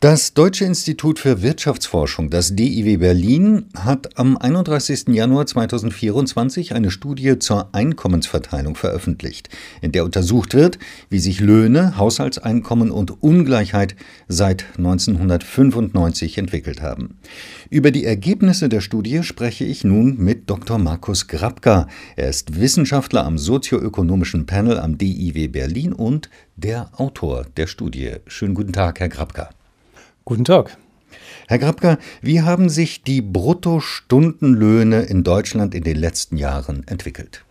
Das Deutsche Institut für Wirtschaftsforschung, das DIW Berlin, hat am 31. Januar 2024 eine Studie zur Einkommensverteilung veröffentlicht, in der untersucht wird, wie sich Löhne, Haushaltseinkommen und Ungleichheit seit 1995 entwickelt haben. Über die Ergebnisse der Studie spreche ich nun mit Dr. Markus Grabka. Er ist Wissenschaftler am sozioökonomischen Panel am DIW Berlin und der Autor der Studie. Schönen guten Tag, Herr Grabka. Guten Tag. Herr Grabka, wie haben sich die Bruttostundenlöhne in Deutschland in den letzten Jahren entwickelt?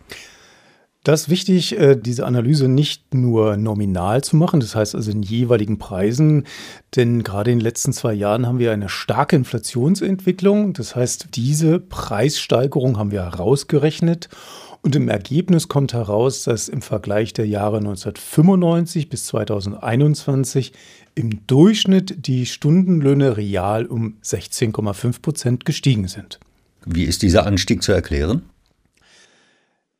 Das ist wichtig, äh, diese Analyse nicht nur nominal zu machen, das heißt also in jeweiligen Preisen, denn gerade in den letzten zwei Jahren haben wir eine starke Inflationsentwicklung. Das heißt, diese Preissteigerung haben wir herausgerechnet und im Ergebnis kommt heraus, dass im Vergleich der Jahre 1995 bis 2021 im Durchschnitt die Stundenlöhne real um 16,5 Prozent gestiegen sind. Wie ist dieser Anstieg zu erklären?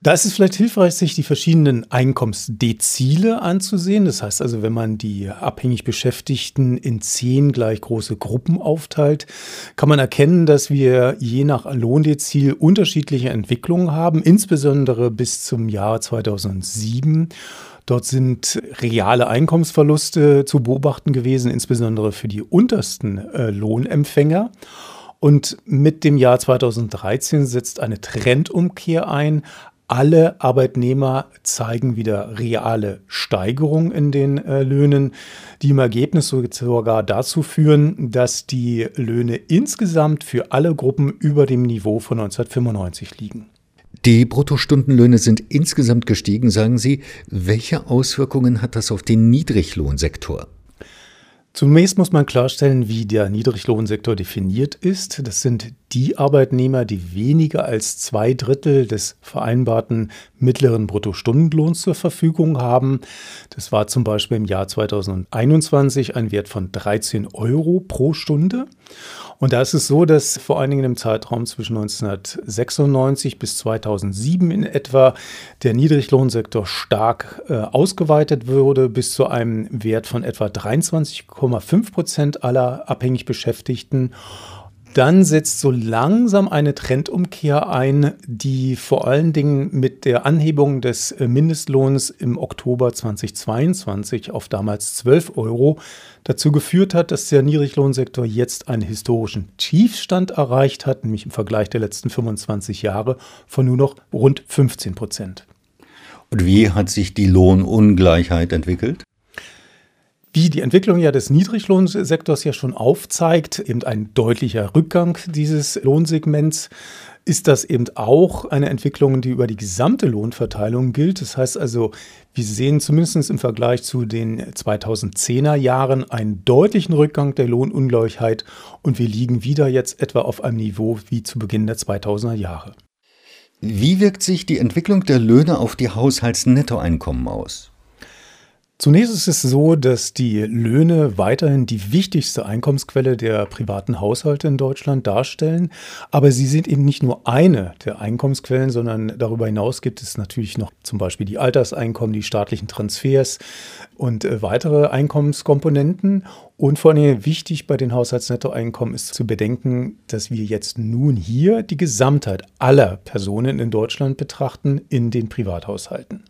Da ist es vielleicht hilfreich, sich die verschiedenen Einkommensdezile anzusehen. Das heißt also, wenn man die abhängig Beschäftigten in zehn gleich große Gruppen aufteilt, kann man erkennen, dass wir je nach Lohndezil unterschiedliche Entwicklungen haben, insbesondere bis zum Jahr 2007. Dort sind reale Einkommensverluste zu beobachten gewesen, insbesondere für die untersten äh, Lohnempfänger. Und mit dem Jahr 2013 setzt eine Trendumkehr ein. Alle Arbeitnehmer zeigen wieder reale Steigerungen in den äh, Löhnen, die im Ergebnis sogar dazu führen, dass die Löhne insgesamt für alle Gruppen über dem Niveau von 1995 liegen. Die Bruttostundenlöhne sind insgesamt gestiegen, sagen Sie. Welche Auswirkungen hat das auf den Niedriglohnsektor? Zunächst muss man klarstellen, wie der Niedriglohnsektor definiert ist. Das sind die Arbeitnehmer, die weniger als zwei Drittel des vereinbarten mittleren Bruttostundenlohns zur Verfügung haben. Das war zum Beispiel im Jahr 2021 ein Wert von 13 Euro pro Stunde. Und da ist es so, dass vor allen Dingen im Zeitraum zwischen 1996 bis 2007 in etwa der Niedriglohnsektor stark äh, ausgeweitet wurde, bis zu einem Wert von etwa 23,5 Prozent aller abhängig Beschäftigten dann setzt so langsam eine Trendumkehr ein, die vor allen Dingen mit der Anhebung des äh, Mindestlohns im Oktober 2022 auf damals 12 Euro dazu geführt hat, dass der Niedriglohnsektor jetzt einen historischen Tiefstand erreicht hat, nämlich im Vergleich der letzten 25 Jahre von nur noch rund 15 Prozent. Und wie hat sich die Lohnungleichheit entwickelt? Wie die Entwicklung ja des Niedriglohnsektors ja schon aufzeigt, eben ein deutlicher Rückgang dieses Lohnsegments, ist das eben auch eine Entwicklung, die über die gesamte Lohnverteilung gilt. Das heißt also, wir sehen zumindest im Vergleich zu den 2010er Jahren einen deutlichen Rückgang der Lohnungleichheit und wir liegen wieder jetzt etwa auf einem Niveau wie zu Beginn der 2000er Jahre. Wie wirkt sich die Entwicklung der Löhne auf die Haushaltsnettoeinkommen aus? Zunächst ist es so, dass die Löhne weiterhin die wichtigste Einkommensquelle der privaten Haushalte in Deutschland darstellen. Aber sie sind eben nicht nur eine der Einkommensquellen, sondern darüber hinaus gibt es natürlich noch zum Beispiel die Alterseinkommen, die staatlichen Transfers und äh, weitere Einkommenskomponenten. Und vor allem wichtig bei den Haushaltsnettoeinkommen ist zu bedenken, dass wir jetzt nun hier die Gesamtheit aller Personen in Deutschland betrachten in den Privathaushalten.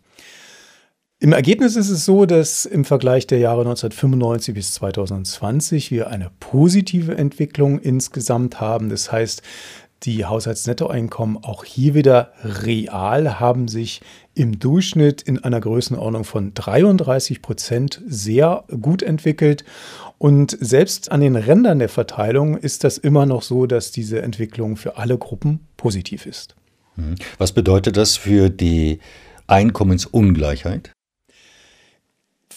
Im Ergebnis ist es so, dass im Vergleich der Jahre 1995 bis 2020 wir eine positive Entwicklung insgesamt haben. Das heißt, die Haushaltsnettoeinkommen auch hier wieder real haben sich im Durchschnitt in einer Größenordnung von 33 Prozent sehr gut entwickelt. Und selbst an den Rändern der Verteilung ist das immer noch so, dass diese Entwicklung für alle Gruppen positiv ist. Mhm. Was bedeutet das für die Einkommensungleichheit?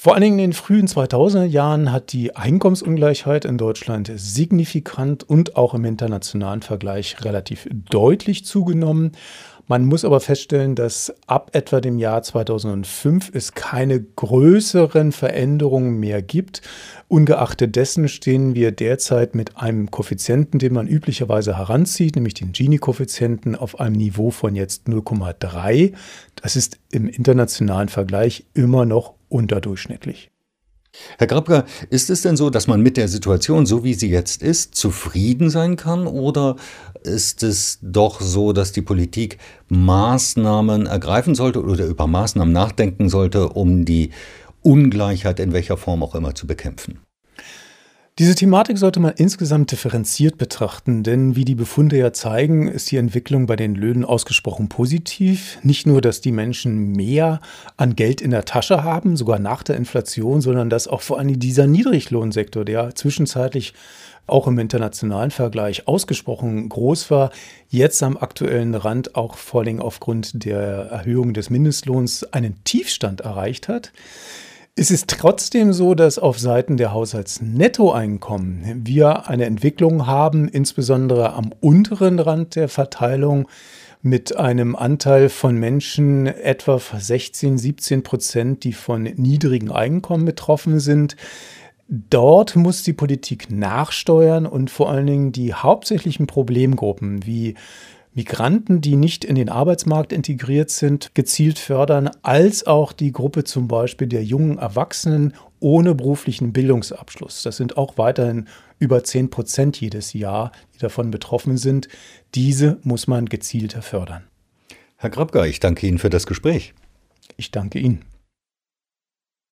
Vor allen Dingen in den frühen 2000er Jahren hat die Einkommensungleichheit in Deutschland signifikant und auch im internationalen Vergleich relativ deutlich zugenommen. Man muss aber feststellen, dass ab etwa dem Jahr 2005 es keine größeren Veränderungen mehr gibt. Ungeachtet dessen stehen wir derzeit mit einem Koeffizienten, den man üblicherweise heranzieht, nämlich den Gini-Koeffizienten, auf einem Niveau von jetzt 0,3. Das ist im internationalen Vergleich immer noch unterdurchschnittlich. Herr Grabka, ist es denn so, dass man mit der Situation, so wie sie jetzt ist, zufrieden sein kann? Oder ist es doch so, dass die Politik Maßnahmen ergreifen sollte oder über Maßnahmen nachdenken sollte, um die Ungleichheit in welcher Form auch immer zu bekämpfen? Diese Thematik sollte man insgesamt differenziert betrachten, denn wie die Befunde ja zeigen, ist die Entwicklung bei den Löhnen ausgesprochen positiv. Nicht nur, dass die Menschen mehr an Geld in der Tasche haben, sogar nach der Inflation, sondern dass auch vor allem dieser Niedriglohnsektor, der zwischenzeitlich auch im internationalen Vergleich ausgesprochen groß war, jetzt am aktuellen Rand auch vor allem aufgrund der Erhöhung des Mindestlohns einen Tiefstand erreicht hat. Es ist trotzdem so, dass auf Seiten der Haushaltsnettoeinkommen wir eine Entwicklung haben, insbesondere am unteren Rand der Verteilung mit einem Anteil von Menschen etwa 16, 17 Prozent, die von niedrigen Einkommen betroffen sind. Dort muss die Politik nachsteuern und vor allen Dingen die hauptsächlichen Problemgruppen wie Migranten, die nicht in den Arbeitsmarkt integriert sind, gezielt fördern, als auch die Gruppe zum Beispiel der jungen Erwachsenen ohne beruflichen Bildungsabschluss. Das sind auch weiterhin über 10 Prozent jedes Jahr, die davon betroffen sind. Diese muss man gezielter fördern. Herr Grabka, ich danke Ihnen für das Gespräch. Ich danke Ihnen.